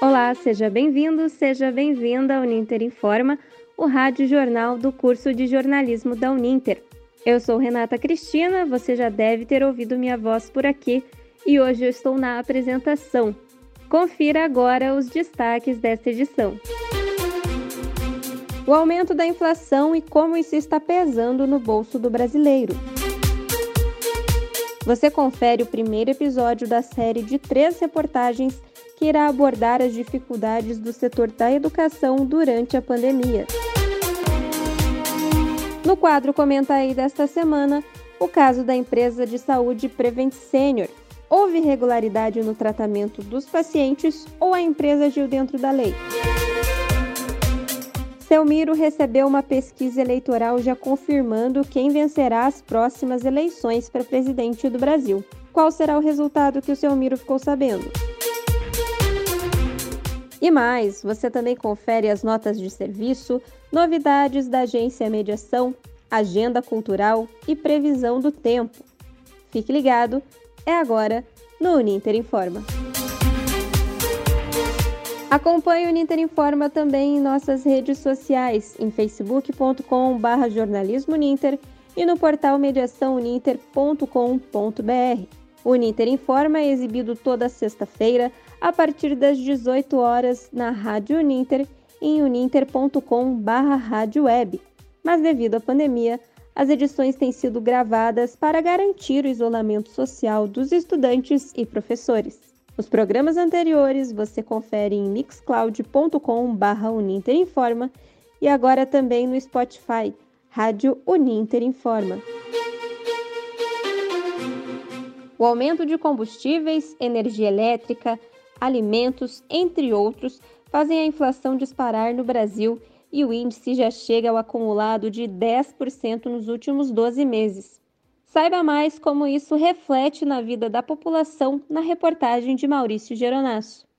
Olá, seja bem-vindo, seja bem-vinda ao Uninter Informa, o rádio jornal do curso de jornalismo da Uninter. Eu sou Renata Cristina, você já deve ter ouvido minha voz por aqui e hoje eu estou na apresentação. Confira agora os destaques desta edição. O aumento da inflação e como isso está pesando no bolso do brasileiro. Você confere o primeiro episódio da série de três reportagens que irá abordar as dificuldades do setor da educação durante a pandemia. No quadro Comenta aí desta semana, o caso da empresa de saúde Prevent Senior. Houve irregularidade no tratamento dos pacientes ou a empresa agiu dentro da lei? Selmiro recebeu uma pesquisa eleitoral já confirmando quem vencerá as próximas eleições para presidente do Brasil. Qual será o resultado que o Selmiro ficou sabendo? E mais, você também confere as notas de serviço, novidades da agência Mediação, agenda cultural e previsão do tempo. Fique ligado, é agora no Uninter Informa. Acompanhe o Uninter Informa também em nossas redes sociais, em facebook.com.br jornalismoninter e no portal mediaçãouninter.com.br. O Uninter Informa é exibido toda sexta-feira a partir das 18 horas na Rádio Uninter em uninter.com/radioweb. Mas devido à pandemia, as edições têm sido gravadas para garantir o isolamento social dos estudantes e professores. Os programas anteriores você confere em mixcloud.com/uninterinforma e agora também no Spotify, Rádio Uninter Informa. O aumento de combustíveis, energia elétrica, alimentos, entre outros, fazem a inflação disparar no Brasil e o índice já chega ao acumulado de 10% nos últimos 12 meses. Saiba mais como isso reflete na vida da população na reportagem de Maurício Geronasso.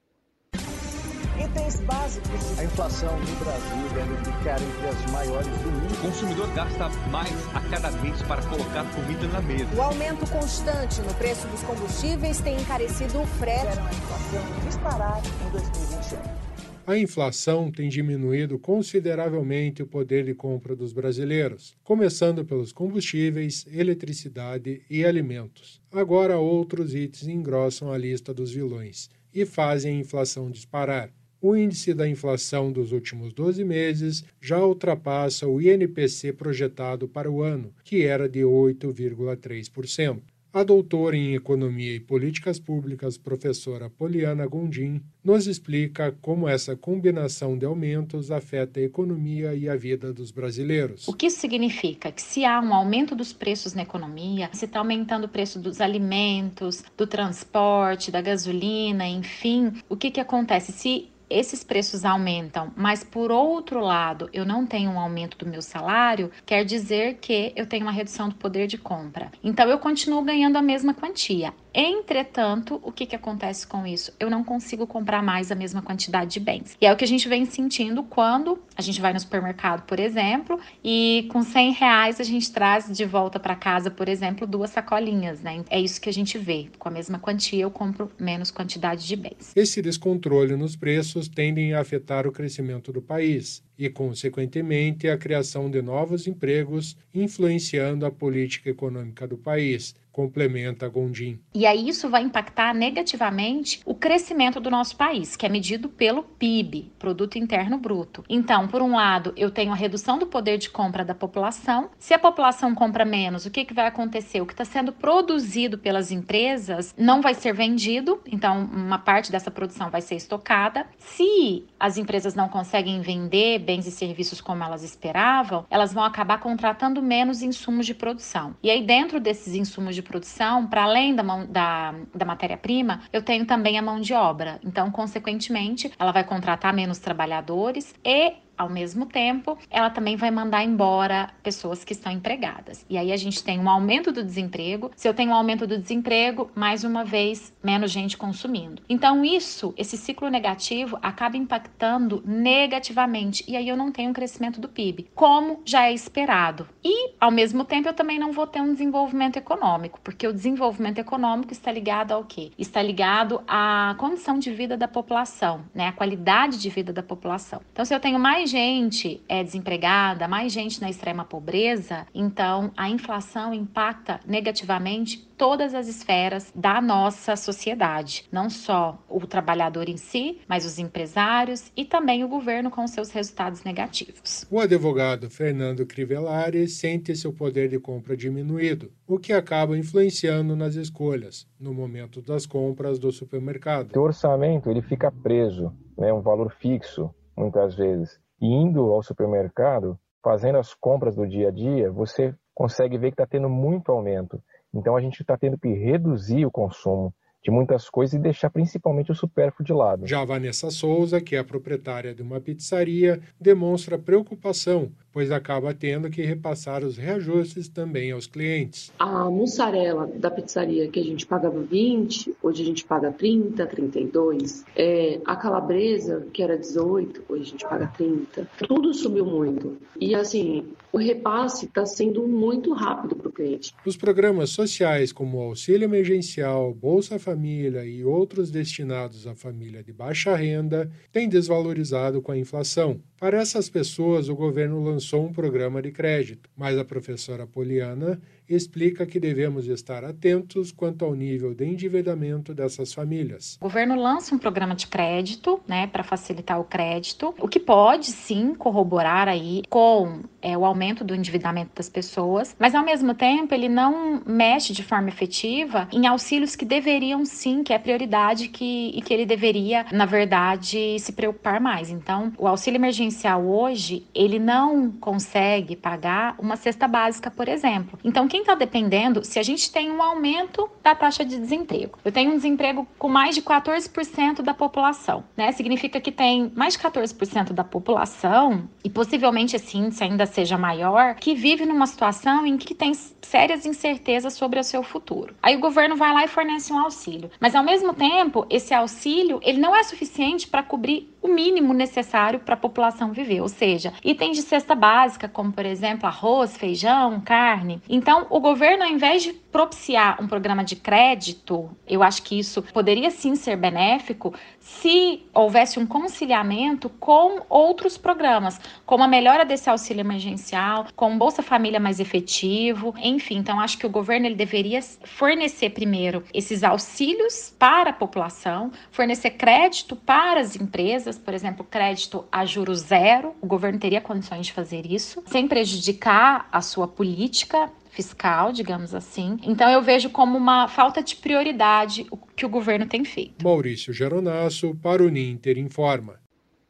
Itens básicos. A inflação no Brasil deve ficar entre as maiores do mundo. O consumidor gasta mais a cada mês para colocar comida na mesa. O aumento constante no preço dos combustíveis tem encarecido o frete. Fizeram a inflação disparar em 2021 a inflação tem diminuído consideravelmente o poder de compra dos brasileiros, começando pelos combustíveis, eletricidade e alimentos. Agora outros itens engrossam a lista dos vilões e fazem a inflação disparar. O índice da inflação dos últimos 12 meses já ultrapassa o INPC projetado para o ano, que era de 8,3%. A doutora em Economia e Políticas Públicas, professora Poliana Gondim, nos explica como essa combinação de aumentos afeta a economia e a vida dos brasileiros. O que isso significa? Que se há um aumento dos preços na economia, se está aumentando o preço dos alimentos, do transporte, da gasolina, enfim, o que, que acontece? Se esses preços aumentam, mas por outro lado eu não tenho um aumento do meu salário, quer dizer que eu tenho uma redução do poder de compra. Então eu continuo ganhando a mesma quantia. Entretanto, o que, que acontece com isso? Eu não consigo comprar mais a mesma quantidade de bens. E é o que a gente vem sentindo quando a gente vai no supermercado, por exemplo, e com 100 reais a gente traz de volta para casa, por exemplo, duas sacolinhas, né? É isso que a gente vê. Com a mesma quantia, eu compro menos quantidade de bens. Esse descontrole nos preços tendem a afetar o crescimento do país e, consequentemente, a criação de novos empregos, influenciando a política econômica do país complementa Gondim. E aí isso vai impactar negativamente o crescimento do nosso país, que é medido pelo PIB, Produto Interno Bruto. Então, por um lado, eu tenho a redução do poder de compra da população. Se a população compra menos, o que, que vai acontecer? O que está sendo produzido pelas empresas não vai ser vendido, então uma parte dessa produção vai ser estocada. Se as empresas não conseguem vender bens e serviços como elas esperavam, elas vão acabar contratando menos insumos de produção. E aí, dentro desses insumos de produção, para além da, da, da matéria-prima, eu tenho também a mão de obra. Então, consequentemente, ela vai contratar menos trabalhadores e ao mesmo tempo, ela também vai mandar embora pessoas que estão empregadas. E aí a gente tem um aumento do desemprego. Se eu tenho um aumento do desemprego, mais uma vez, menos gente consumindo. Então, isso, esse ciclo negativo, acaba impactando negativamente. E aí eu não tenho um crescimento do PIB, como já é esperado. E, ao mesmo tempo, eu também não vou ter um desenvolvimento econômico, porque o desenvolvimento econômico está ligado ao quê? Está ligado à condição de vida da população, né? A qualidade de vida da população. Então, se eu tenho mais gente é, desempregada, mais gente na extrema pobreza, então a inflação impacta negativamente todas as esferas da nossa sociedade, não só o trabalhador em si, mas os empresários e também o governo com seus resultados negativos. O advogado Fernando Crivellari sente seu poder de compra diminuído, o que acaba influenciando nas escolhas no momento das compras do supermercado. O orçamento ele fica preso, né, um valor fixo muitas vezes. Indo ao supermercado, fazendo as compras do dia a dia, você consegue ver que está tendo muito aumento. Então a gente está tendo que reduzir o consumo de muitas coisas e deixar principalmente o supérfluo de lado. Já Vanessa Souza, que é proprietária de uma pizzaria, demonstra preocupação, pois acaba tendo que repassar os reajustes também aos clientes. A mussarela da pizzaria que a gente pagava 20, hoje a gente paga 30, 32. É, a calabresa, que era 18, hoje a gente paga 30. Tudo subiu muito. E assim, o repasse está sendo muito rápido para o cliente. Os programas sociais como o Auxílio Emergencial, Bolsa Família e outros destinados à família de baixa renda têm desvalorizado com a inflação. Para essas pessoas, o governo lançou um programa de crédito, mas a professora Poliana explica que devemos estar atentos quanto ao nível de endividamento dessas famílias. O governo lança um programa de crédito, né, para facilitar o crédito, o que pode sim corroborar aí com é, o aumento do endividamento das pessoas, mas ao mesmo tempo ele não mexe de forma efetiva em auxílios que deveriam sim, que é prioridade que, e que ele deveria, na verdade, se preocupar mais. Então, o auxílio emergencial hoje, ele não consegue pagar uma cesta básica, por exemplo. Então, quem está dependendo, se a gente tem um aumento da taxa de desemprego, eu tenho um desemprego com mais de 14% da população, né? Significa que tem mais de 14% da população, e possivelmente esse índice ainda seja maior, que vive numa situação em que tem sérias incertezas sobre o seu futuro. Aí o governo vai lá e fornece um auxílio. Mas ao mesmo tempo, esse auxílio, ele não é suficiente para cobrir o mínimo necessário para a população viver, ou seja, itens de cesta básica, como por exemplo arroz, feijão, carne. Então, o governo, ao invés de propiciar um programa de crédito, eu acho que isso poderia sim ser benéfico se houvesse um conciliamento com outros programas, como a melhora desse auxílio emergencial, com Bolsa Família mais efetivo, enfim. Então, acho que o governo ele deveria fornecer primeiro esses auxílios para a população, fornecer crédito para as empresas, por exemplo, crédito a juros zero. O governo teria condições de fazer isso, sem prejudicar a sua política fiscal, digamos assim. Então eu vejo como uma falta de prioridade o que o governo tem feito. Maurício Geronasso para o Ninter informa.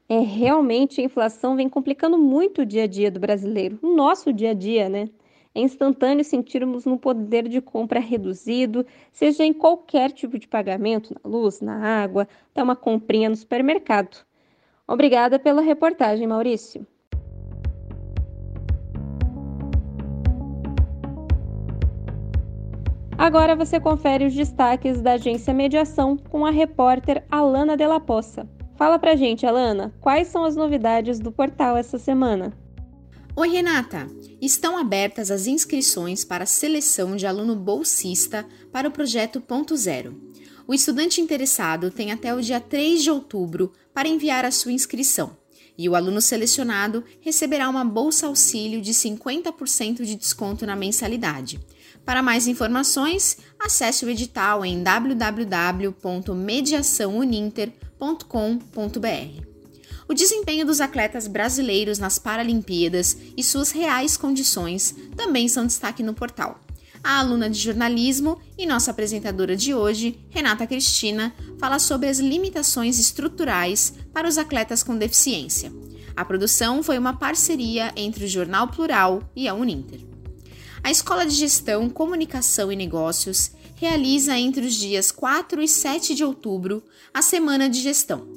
É realmente a inflação vem complicando muito o dia a dia do brasileiro, o nosso dia a dia, né? É instantâneo sentirmos um poder de compra reduzido, seja em qualquer tipo de pagamento, na luz, na água, até uma comprinha no supermercado. Obrigada pela reportagem, Maurício. Agora você confere os destaques da agência Mediação com a repórter Alana Della Poça. Fala pra gente, Alana, quais são as novidades do portal essa semana? Oi, Renata! Estão abertas as inscrições para a seleção de aluno bolsista para o projeto Ponto Zero. O estudante interessado tem até o dia 3 de outubro para enviar a sua inscrição, e o aluno selecionado receberá uma bolsa auxílio de 50% de desconto na mensalidade. Para mais informações, acesse o edital em www.mediaçãouninter.com.br. O desempenho dos atletas brasileiros nas Paralimpíadas e suas reais condições também são destaque no portal. A aluna de jornalismo e nossa apresentadora de hoje, Renata Cristina, fala sobre as limitações estruturais para os atletas com deficiência. A produção foi uma parceria entre o Jornal Plural e a Uninter. A Escola de Gestão, Comunicação e Negócios realiza entre os dias 4 e 7 de outubro a Semana de Gestão.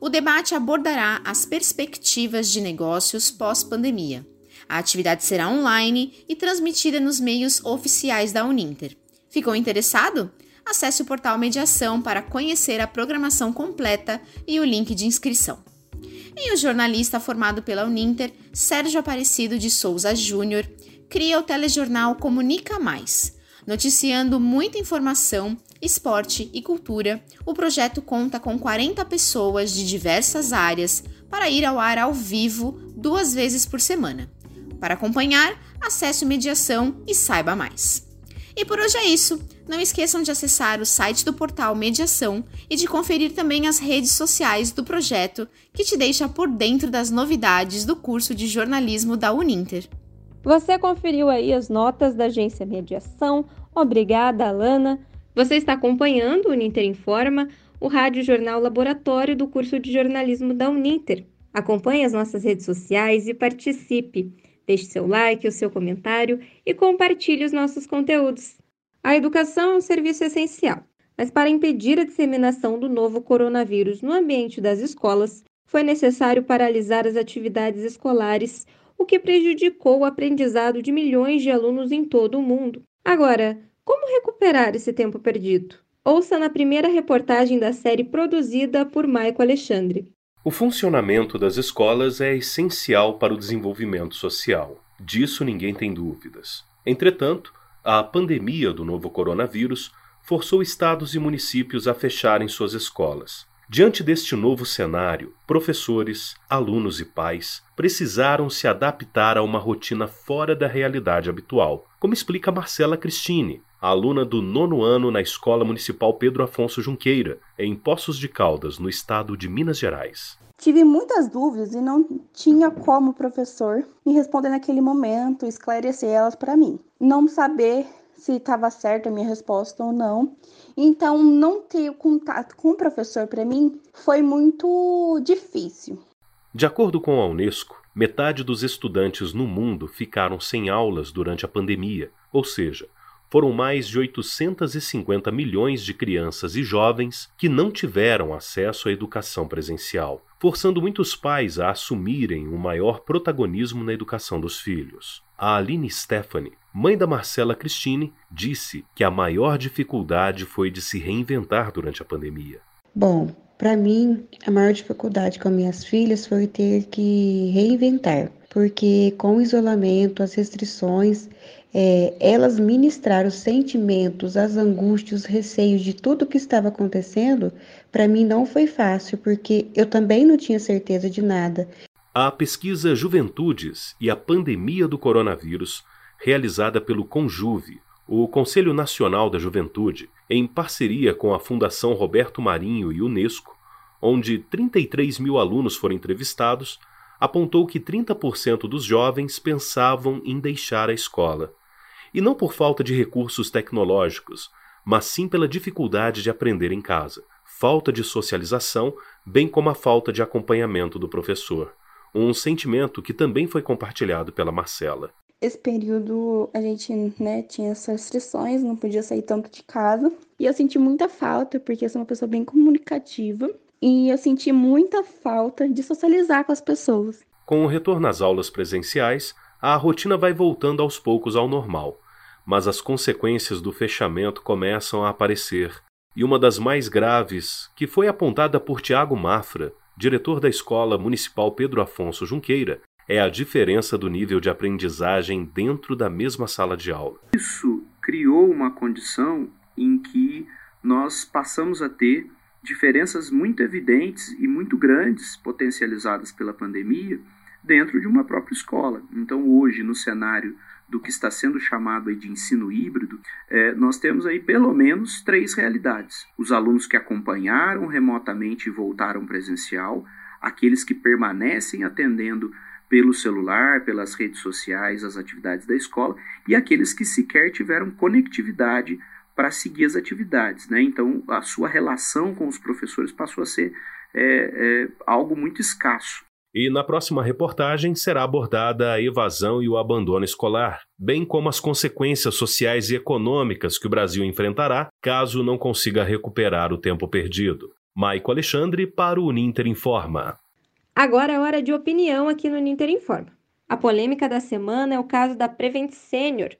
O debate abordará as perspectivas de negócios pós-pandemia. A atividade será online e transmitida nos meios oficiais da Uninter. Ficou interessado? Acesse o portal Mediação para conhecer a programação completa e o link de inscrição. E o jornalista formado pela Uninter, Sérgio Aparecido de Souza Júnior, cria o telejornal Comunica Mais. Noticiando muita informação, esporte e cultura, o projeto conta com 40 pessoas de diversas áreas para ir ao ar ao vivo duas vezes por semana. Para acompanhar, acesse o Mediação e saiba mais. E por hoje é isso. Não esqueçam de acessar o site do portal Mediação e de conferir também as redes sociais do projeto, que te deixa por dentro das novidades do curso de jornalismo da Uninter. Você conferiu aí as notas da agência Mediação. Obrigada, Alana. Você está acompanhando o Uninter Informa, o rádio jornal laboratório do curso de jornalismo da Uninter. Acompanhe as nossas redes sociais e participe. Deixe seu like, o seu comentário e compartilhe os nossos conteúdos. A educação é um serviço essencial, mas para impedir a disseminação do novo coronavírus no ambiente das escolas, foi necessário paralisar as atividades escolares, o que prejudicou o aprendizado de milhões de alunos em todo o mundo. Agora, como recuperar esse tempo perdido? Ouça na primeira reportagem da série produzida por Maico Alexandre. O funcionamento das escolas é essencial para o desenvolvimento social. Disso ninguém tem dúvidas. Entretanto, a pandemia do novo coronavírus forçou estados e municípios a fecharem suas escolas. Diante deste novo cenário, professores, alunos e pais precisaram se adaptar a uma rotina fora da realidade habitual, como explica Marcela Cristine, aluna do nono ano na Escola Municipal Pedro Afonso Junqueira, em Poços de Caldas, no estado de Minas Gerais. Tive muitas dúvidas e não tinha como o professor me responder naquele momento, esclarecer elas para mim. Não saber se estava certa a minha resposta ou não. Então, não ter contato com o professor para mim foi muito difícil. De acordo com a Unesco, metade dos estudantes no mundo ficaram sem aulas durante a pandemia, ou seja, foram mais de 850 milhões de crianças e jovens que não tiveram acesso à educação presencial, forçando muitos pais a assumirem o maior protagonismo na educação dos filhos. A Aline Stephanie, mãe da Marcela Cristine, disse que a maior dificuldade foi de se reinventar durante a pandemia. Bom, para mim, a maior dificuldade com minhas filhas foi ter que reinventar, porque com o isolamento, as restrições, é, elas ministrar os sentimentos, as angústias, os receios de tudo que estava acontecendo, para mim não foi fácil, porque eu também não tinha certeza de nada. A pesquisa Juventudes e a Pandemia do Coronavírus, realizada pelo Conjuve, o Conselho Nacional da Juventude, em parceria com a Fundação Roberto Marinho e Unesco, onde 33 mil alunos foram entrevistados, apontou que 30% dos jovens pensavam em deixar a escola e não por falta de recursos tecnológicos, mas sim pela dificuldade de aprender em casa, falta de socialização, bem como a falta de acompanhamento do professor. Um sentimento que também foi compartilhado pela Marcela. Esse período a gente né, tinha essas restrições, não podia sair tanto de casa. E eu senti muita falta, porque eu sou uma pessoa bem comunicativa. E eu senti muita falta de socializar com as pessoas. Com o retorno às aulas presenciais, a rotina vai voltando aos poucos ao normal mas as consequências do fechamento começam a aparecer. E uma das mais graves, que foi apontada por Tiago Mafra, diretor da Escola Municipal Pedro Afonso Junqueira, é a diferença do nível de aprendizagem dentro da mesma sala de aula. Isso criou uma condição em que nós passamos a ter diferenças muito evidentes e muito grandes potencializadas pela pandemia dentro de uma própria escola. Então, hoje, no cenário do que está sendo chamado de ensino híbrido, é, nós temos aí pelo menos três realidades. Os alunos que acompanharam remotamente e voltaram presencial, aqueles que permanecem atendendo pelo celular, pelas redes sociais, as atividades da escola, e aqueles que sequer tiveram conectividade para seguir as atividades. Né? Então, a sua relação com os professores passou a ser é, é, algo muito escasso. E na próxima reportagem será abordada a evasão e o abandono escolar, bem como as consequências sociais e econômicas que o Brasil enfrentará caso não consiga recuperar o tempo perdido. Maico Alexandre para o Ninter Informa. Agora é hora de opinião aqui no Ninter Informa. A polêmica da semana é o caso da Prevent Senior.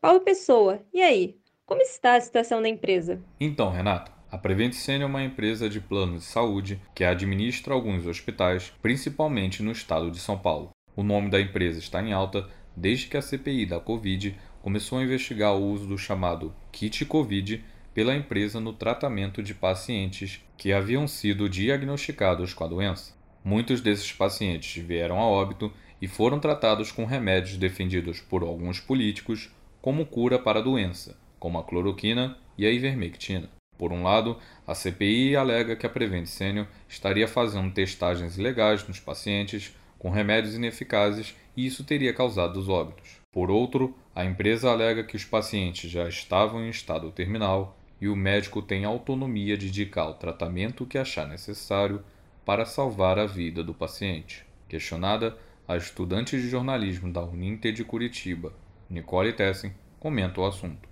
Paulo Pessoa, e aí? Como está a situação da empresa? Então, Renato, a Prevent Senior é uma empresa de planos de saúde que administra alguns hospitais, principalmente no estado de São Paulo. O nome da empresa está em alta desde que a CPI da Covid começou a investigar o uso do chamado kit Covid pela empresa no tratamento de pacientes que haviam sido diagnosticados com a doença. Muitos desses pacientes vieram a óbito e foram tratados com remédios defendidos por alguns políticos como cura para a doença, como a cloroquina e a ivermectina. Por um lado, a CPI alega que a Prevent Senior estaria fazendo testagens ilegais nos pacientes com remédios ineficazes e isso teria causado os óbitos. Por outro, a empresa alega que os pacientes já estavam em estado terminal e o médico tem autonomia de indicar o tratamento que achar necessário para salvar a vida do paciente. Questionada, a estudante de jornalismo da Uninter de Curitiba, Nicole Tessen, comenta o assunto.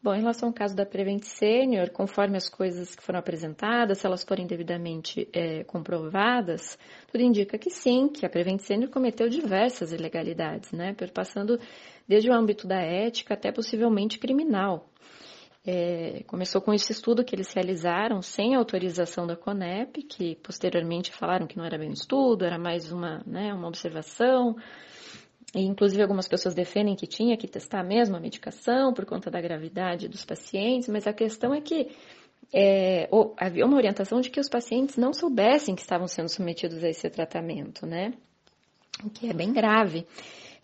Bom, em relação ao caso da Prevent Senior, conforme as coisas que foram apresentadas, se elas forem devidamente é, comprovadas, tudo indica que sim, que a Prevent Senior cometeu diversas ilegalidades, né, perpassando desde o âmbito da ética até possivelmente criminal. É, começou com esse estudo que eles realizaram sem autorização da CONEP, que posteriormente falaram que não era bem um estudo, era mais uma, né, uma observação. E, inclusive, algumas pessoas defendem que tinha que testar mesmo a medicação por conta da gravidade dos pacientes, mas a questão é que é, havia uma orientação de que os pacientes não soubessem que estavam sendo submetidos a esse tratamento, né? O que é bem grave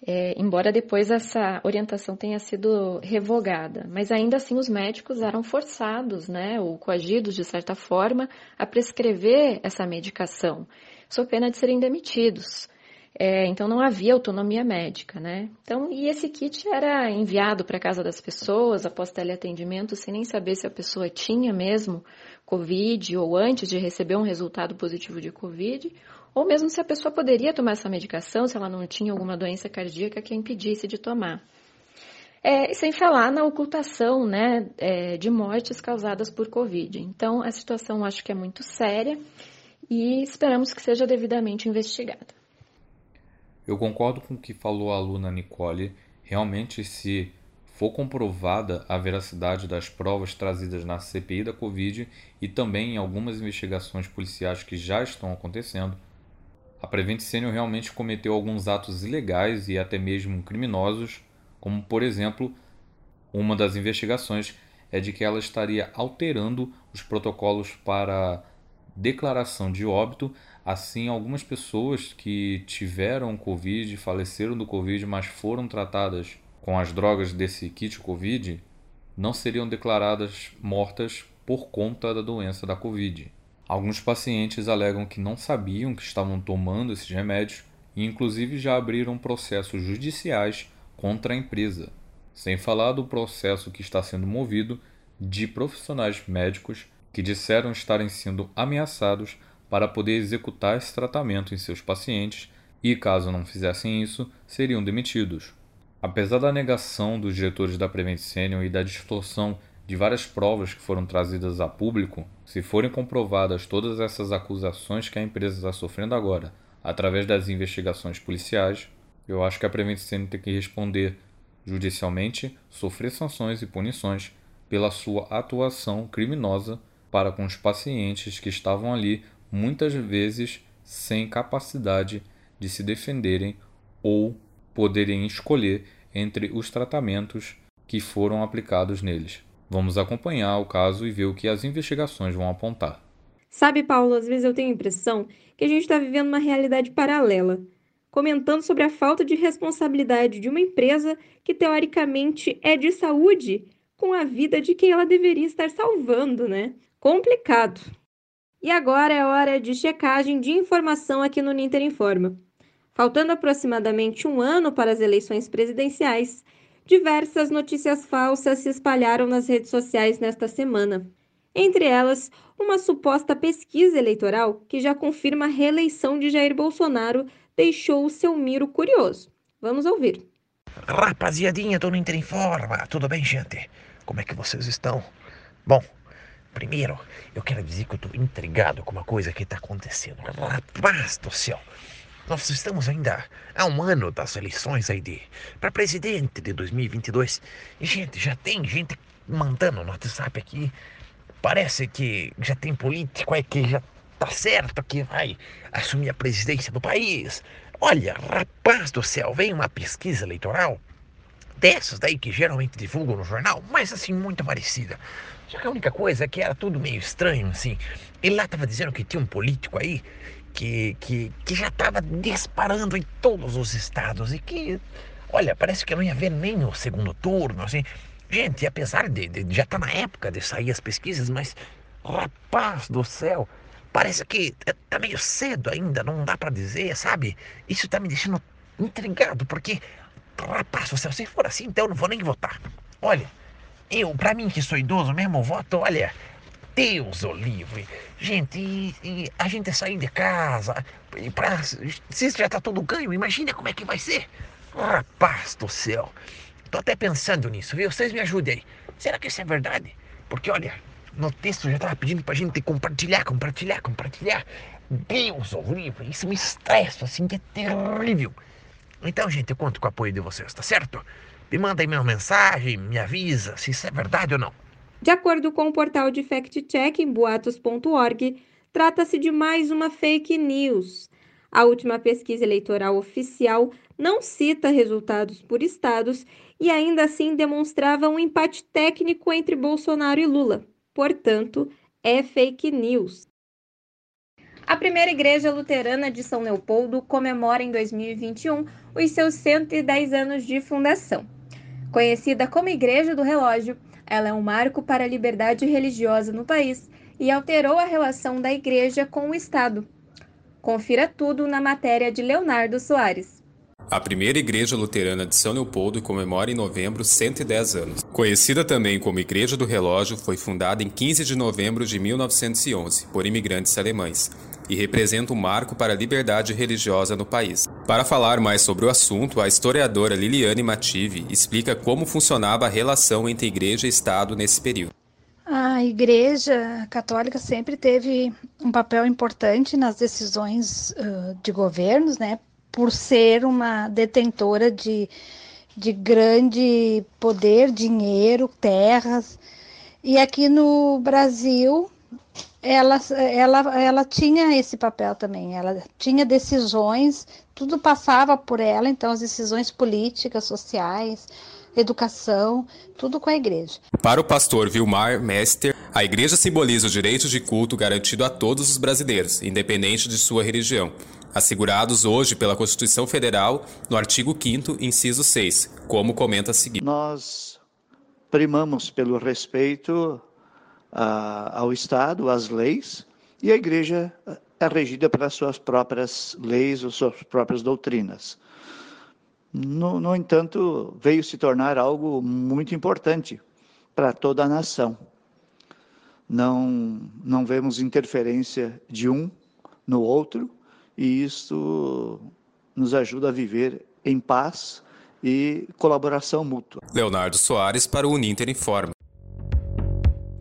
é, embora depois essa orientação tenha sido revogada. Mas ainda assim os médicos eram forçados, né, ou coagidos de certa forma, a prescrever essa medicação, sob pena de serem demitidos. É, então não havia autonomia médica, né? Então, e esse kit era enviado para casa das pessoas após teleatendimento, sem nem saber se a pessoa tinha mesmo Covid ou antes de receber um resultado positivo de Covid, ou mesmo se a pessoa poderia tomar essa medicação, se ela não tinha alguma doença cardíaca que a impedisse de tomar. É, sem falar na ocultação né, é, de mortes causadas por Covid. Então, a situação acho que é muito séria e esperamos que seja devidamente investigada. Eu concordo com o que falou a aluna Nicole. Realmente, se for comprovada a veracidade das provas trazidas na CPI da Covid e também em algumas investigações policiais que já estão acontecendo, a Prevent Senior realmente cometeu alguns atos ilegais e até mesmo criminosos, como por exemplo, uma das investigações é de que ela estaria alterando os protocolos para declaração de óbito. Assim, algumas pessoas que tiveram Covid, faleceram do Covid, mas foram tratadas com as drogas desse kit Covid, não seriam declaradas mortas por conta da doença da Covid. Alguns pacientes alegam que não sabiam que estavam tomando esses remédios e, inclusive, já abriram processos judiciais contra a empresa, sem falar do processo que está sendo movido de profissionais médicos que disseram estarem sendo ameaçados para poder executar esse tratamento em seus pacientes e, caso não fizessem isso, seriam demitidos. Apesar da negação dos diretores da Prevent Senior e da distorção de várias provas que foram trazidas a público, se forem comprovadas todas essas acusações que a empresa está sofrendo agora, através das investigações policiais, eu acho que a Prevent Senior tem que responder judicialmente, sofrer sanções e punições pela sua atuação criminosa para com os pacientes que estavam ali, muitas vezes sem capacidade de se defenderem ou poderem escolher entre os tratamentos que foram aplicados neles. Vamos acompanhar o caso e ver o que as investigações vão apontar. Sabe, Paulo, às vezes eu tenho a impressão que a gente está vivendo uma realidade paralela, comentando sobre a falta de responsabilidade de uma empresa que teoricamente é de saúde com a vida de quem ela deveria estar salvando, né? Complicado. E agora é hora de checagem de informação aqui no Ninter Informa. Faltando aproximadamente um ano para as eleições presidenciais, diversas notícias falsas se espalharam nas redes sociais nesta semana. Entre elas, uma suposta pesquisa eleitoral que já confirma a reeleição de Jair Bolsonaro deixou o seu miro curioso. Vamos ouvir. Rapaziadinha, tô no Inter Informa. Tudo bem, gente? Como é que vocês estão? Bom, Primeiro, eu quero dizer que eu estou intrigado com uma coisa que está acontecendo. Rapaz do céu! Nós estamos ainda há um ano das eleições aí de para presidente de 2022. E, gente, já tem gente mandando no WhatsApp aqui. Parece que já tem político aí que já tá certo que vai assumir a presidência do país. Olha, rapaz do céu, vem uma pesquisa eleitoral dessas daí que geralmente divulgam no jornal, mas assim, muito parecida. Só que a única coisa é que era tudo meio estranho, assim. Ele lá tava dizendo que tinha um político aí que, que, que já tava disparando em todos os estados e que, olha, parece que não ia haver nem o segundo turno, assim. Gente, apesar de, de já tá na época de sair as pesquisas, mas rapaz do céu, parece que tá meio cedo ainda, não dá para dizer, sabe? Isso tá me deixando intrigado, porque rapaz se for assim, então eu não vou nem votar. Olha, eu, pra mim que sou idoso mesmo, voto, olha, Deus o livre. Gente, e, e a gente sair de casa, e pra, se já tá tudo ganho, imagina como é que vai ser. Rapaz do céu. Tô até pensando nisso, viu? Vocês me ajudem aí. Será que isso é verdade? Porque, olha, no texto já tava pedindo pra gente compartilhar, compartilhar, compartilhar. Deus o livre, isso me estressa, assim, que é terrível. Então, gente, eu conto com o apoio de vocês, tá certo? Me manda aí uma mensagem, me avisa se isso é verdade ou não. De acordo com o portal de fact-check em boatos.org, trata-se de mais uma fake news. A última pesquisa eleitoral oficial não cita resultados por estados e ainda assim demonstrava um empate técnico entre Bolsonaro e Lula. Portanto, é fake news. A primeira igreja luterana de São Leopoldo comemora em 2021 os seus 110 anos de fundação. Conhecida como Igreja do Relógio, ela é um marco para a liberdade religiosa no país e alterou a relação da igreja com o Estado. Confira tudo na matéria de Leonardo Soares. A primeira igreja luterana de São Leopoldo comemora em novembro 110 anos. Conhecida também como Igreja do Relógio, foi fundada em 15 de novembro de 1911 por imigrantes alemães e representa um marco para a liberdade religiosa no país. Para falar mais sobre o assunto, a historiadora Liliane Mative explica como funcionava a relação entre igreja e Estado nesse período. A Igreja Católica sempre teve um papel importante nas decisões uh, de governos, né, por ser uma detentora de, de grande poder, dinheiro, terras. E aqui no Brasil, ela, ela, ela tinha esse papel também, ela tinha decisões, tudo passava por ela, então as decisões políticas, sociais, educação, tudo com a igreja. Para o pastor Vilmar Mester, a igreja simboliza o direito de culto garantido a todos os brasileiros, independente de sua religião, assegurados hoje pela Constituição Federal no artigo 5 inciso 6, como comenta a seguir. Nós primamos pelo respeito ao Estado, às leis, e a igreja é regida pelas suas próprias leis ou suas próprias doutrinas. No, no entanto, veio se tornar algo muito importante para toda a nação. Não, não vemos interferência de um no outro, e isso nos ajuda a viver em paz e colaboração mútua. Leonardo Soares para o Uninter Informe.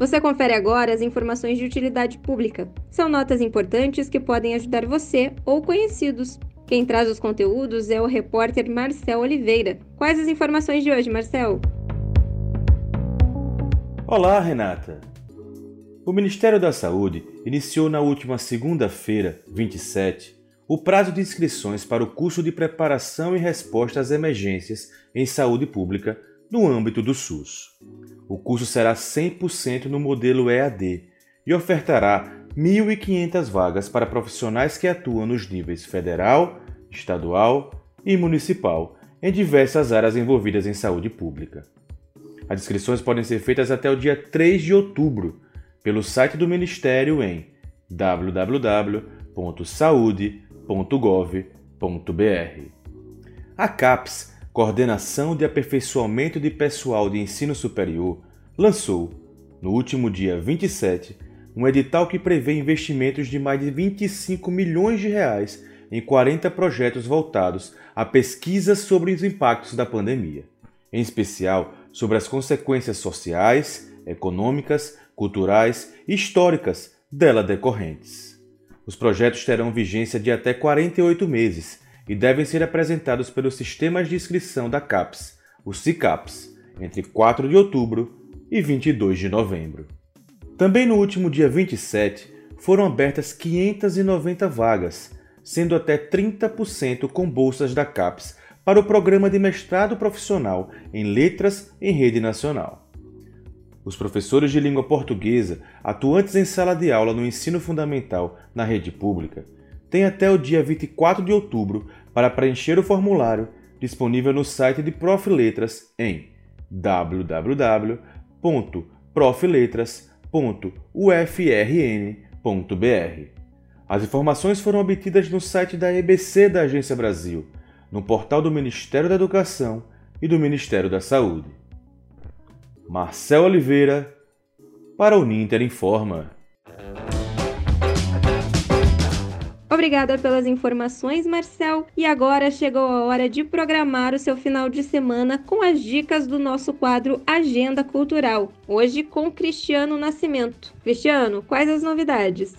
Você confere agora as informações de utilidade pública. São notas importantes que podem ajudar você ou conhecidos. Quem traz os conteúdos é o repórter Marcel Oliveira. Quais as informações de hoje, Marcel? Olá, Renata. O Ministério da Saúde iniciou na última segunda-feira, 27, o prazo de inscrições para o curso de preparação e resposta às emergências em saúde pública no âmbito do SUS. O curso será 100% no modelo EAD e ofertará 1.500 vagas para profissionais que atuam nos níveis federal, estadual e municipal em diversas áreas envolvidas em saúde pública. As inscrições podem ser feitas até o dia 3 de outubro pelo site do Ministério em www.saude.gov.br. A CAPES Coordenação de Aperfeiçoamento de Pessoal de Ensino Superior, lançou, no último dia 27, um edital que prevê investimentos de mais de 25 milhões de reais em 40 projetos voltados à pesquisa sobre os impactos da pandemia, em especial sobre as consequências sociais, econômicas, culturais e históricas dela decorrentes. Os projetos terão vigência de até 48 meses e devem ser apresentados pelos sistemas de inscrição da CAPES, os CICAPs, entre 4 de outubro e 22 de novembro. Também no último dia 27 foram abertas 590 vagas, sendo até 30% com bolsas da CAPES para o programa de mestrado profissional em letras em rede nacional. Os professores de língua portuguesa atuantes em sala de aula no ensino fundamental na rede pública têm até o dia 24 de outubro para preencher o formulário disponível no site de Prof. Letras em www.profletras.ufrn.br. As informações foram obtidas no site da EBC da Agência Brasil, no portal do Ministério da Educação e do Ministério da Saúde. Marcel Oliveira, para o Ninter Informa. Obrigada pelas informações, Marcel. E agora chegou a hora de programar o seu final de semana com as dicas do nosso quadro Agenda Cultural. Hoje com Cristiano Nascimento. Cristiano, quais as novidades?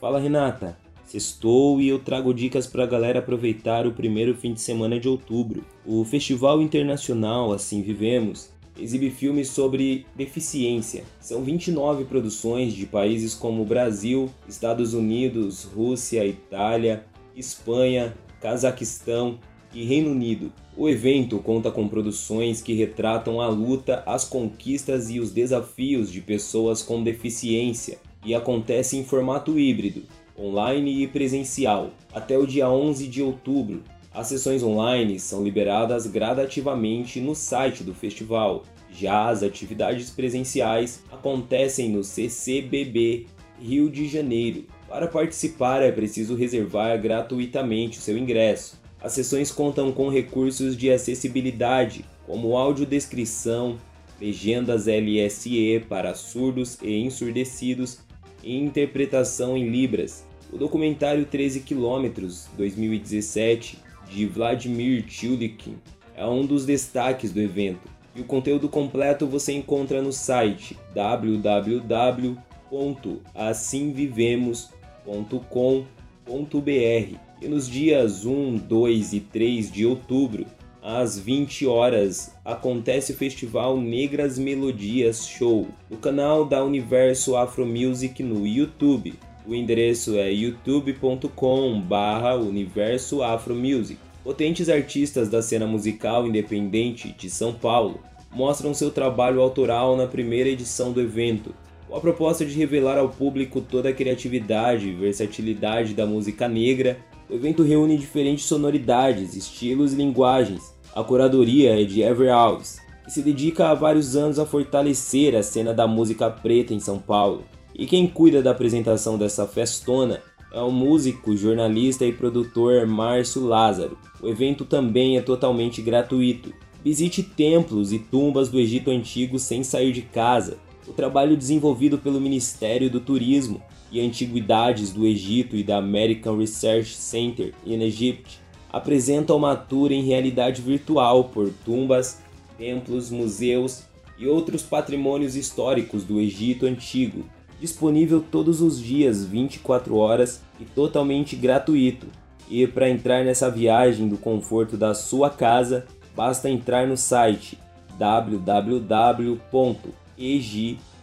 Fala, Renata. Sextou e eu trago dicas para a galera aproveitar o primeiro fim de semana de outubro. O Festival Internacional Assim Vivemos exibe filmes sobre deficiência. São 29 produções de países como Brasil, Estados Unidos, Rússia, Itália, Espanha, Cazaquistão e Reino Unido. O evento conta com produções que retratam a luta, as conquistas e os desafios de pessoas com deficiência e acontece em formato híbrido, online e presencial, até o dia 11 de outubro, as sessões online são liberadas gradativamente no site do festival. Já as atividades presenciais acontecem no CCBB Rio de Janeiro. Para participar é preciso reservar gratuitamente o seu ingresso. As sessões contam com recursos de acessibilidade, como audiodescrição, legendas LSE para surdos e ensurdecidos e interpretação em Libras. O documentário 13 km 2017 de Vladimir Chulikin é um dos destaques do evento. E o conteúdo completo você encontra no site www.assimvivemos.com.br e nos dias 1, 2 e 3 de outubro, às 20 horas, acontece o festival Negras Melodias Show no canal da Universo Afro Music no YouTube. O endereço é youtube.com/barra Universo Afro Music. Potentes artistas da cena musical independente de São Paulo mostram seu trabalho autoral na primeira edição do evento, com a proposta de revelar ao público toda a criatividade e versatilidade da música negra. O evento reúne diferentes sonoridades, estilos e linguagens. A curadoria é de Ever Alves, que se dedica há vários anos a fortalecer a cena da música preta em São Paulo. E quem cuida da apresentação dessa festona é o músico, jornalista e produtor Márcio Lázaro. O evento também é totalmente gratuito. Visite templos e tumbas do Egito Antigo sem sair de casa. O trabalho desenvolvido pelo Ministério do Turismo e Antiguidades do Egito e da American Research Center in Egypt apresenta uma tour em realidade virtual por tumbas, templos, museus e outros patrimônios históricos do Egito Antigo, disponível todos os dias, 24 horas e totalmente gratuito. E para entrar nessa viagem do conforto da sua casa, basta entrar no site www.eg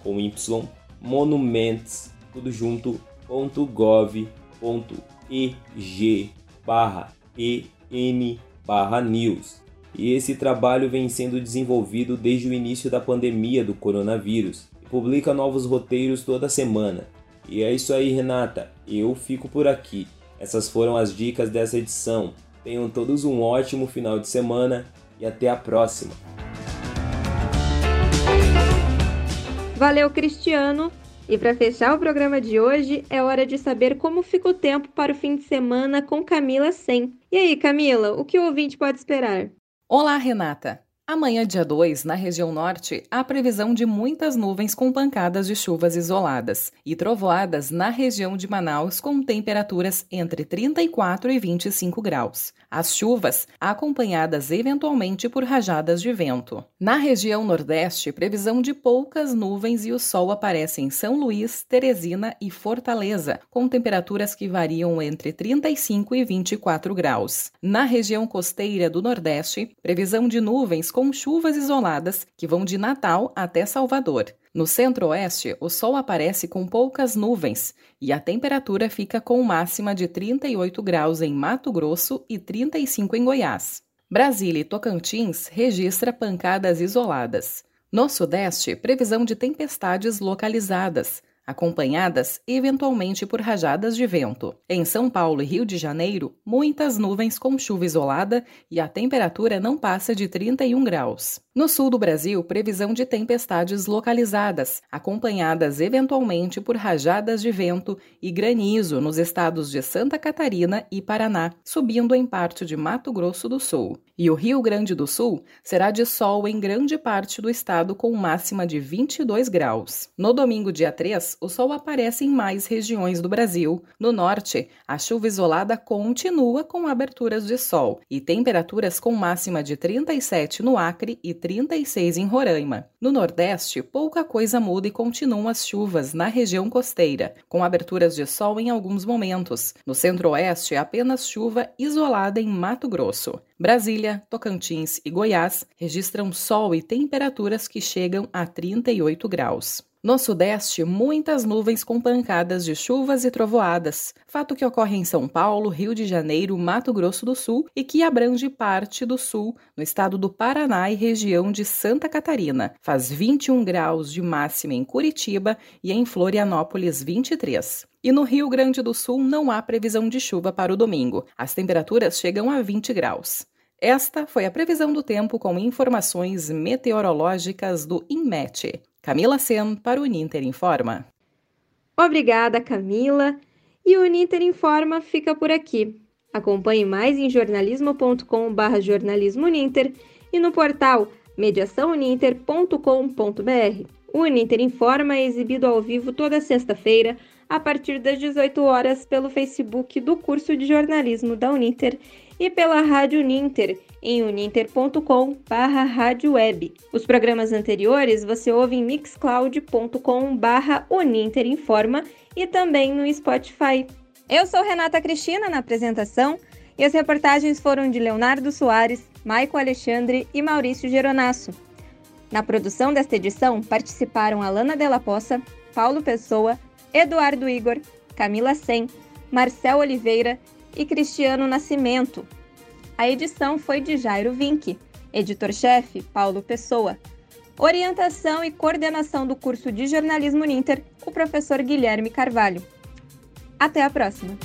com y monuments tudo junto .gov.eg barra en barra news. E esse trabalho vem sendo desenvolvido desde o início da pandemia do coronavírus publica novos roteiros toda semana. E é isso aí, Renata. Eu fico por aqui. Essas foram as dicas dessa edição. Tenham todos um ótimo final de semana e até a próxima. Valeu, Cristiano! E para fechar o programa de hoje, é hora de saber como fica o tempo para o fim de semana com Camila Sem. E aí, Camila, o que o ouvinte pode esperar? Olá, Renata! Amanhã, dia 2, na região norte, há previsão de muitas nuvens com pancadas de chuvas isoladas e trovoadas na região de Manaus com temperaturas entre 34 e 25 graus. As chuvas acompanhadas eventualmente por rajadas de vento. Na região nordeste, previsão de poucas nuvens e o sol aparece em São Luís, Teresina e Fortaleza, com temperaturas que variam entre 35 e 24 graus. Na região costeira do nordeste, previsão de nuvens com chuvas isoladas que vão de Natal até Salvador. No centro-oeste, o sol aparece com poucas nuvens e a temperatura fica com máxima de 38 graus em Mato Grosso e 35 em Goiás. Brasília e Tocantins registra pancadas isoladas. No sudeste, previsão de tempestades localizadas, acompanhadas eventualmente por rajadas de vento. Em São Paulo e Rio de Janeiro, muitas nuvens com chuva isolada e a temperatura não passa de 31 graus. No sul do Brasil, previsão de tempestades localizadas, acompanhadas eventualmente por rajadas de vento e granizo nos estados de Santa Catarina e Paraná, subindo em parte de Mato Grosso do Sul. E o Rio Grande do Sul será de sol em grande parte do estado com máxima de 22 graus. No domingo, dia 3, o sol aparece em mais regiões do Brasil. No norte, a chuva isolada continua com aberturas de sol e temperaturas com máxima de 37 no Acre e 36 em Roraima. No Nordeste, pouca coisa muda e continuam as chuvas na região costeira, com aberturas de sol em alguns momentos. No Centro-Oeste, apenas chuva isolada em Mato Grosso. Brasília, Tocantins e Goiás registram sol e temperaturas que chegam a 38 graus. No Sudeste, muitas nuvens com pancadas de chuvas e trovoadas, fato que ocorre em São Paulo, Rio de Janeiro, Mato Grosso do Sul e que abrange parte do Sul, no estado do Paraná e região de Santa Catarina. Faz 21 graus de máxima em Curitiba e em Florianópolis 23. E no Rio Grande do Sul não há previsão de chuva para o domingo. As temperaturas chegam a 20 graus. Esta foi a previsão do tempo com informações meteorológicas do INMET. Camila Sen para o Uninter Informa. Obrigada, Camila. E o Uninter Informa fica por aqui. Acompanhe mais em jornalismo.com.br jornalismoninter e no portal mediaçãouninter.com.br. O Uninter Informa é exibido ao vivo toda sexta-feira, a partir das 18 horas, pelo Facebook do curso de jornalismo da Uninter e pela Rádio Uninter em uninter.com/web. Os programas anteriores você ouve em mixcloud.com/uninterinforma e também no Spotify. Eu sou Renata Cristina na apresentação e as reportagens foram de Leonardo Soares, Maico Alexandre e Maurício Geronasso. Na produção desta edição participaram Alana Della Poça, Paulo Pessoa, Eduardo Igor, Camila Sen, Marcel Oliveira e Cristiano Nascimento. A edição foi de Jairo Vinck, editor-chefe Paulo Pessoa. Orientação e coordenação do curso de jornalismo Ninter, o professor Guilherme Carvalho. Até a próxima!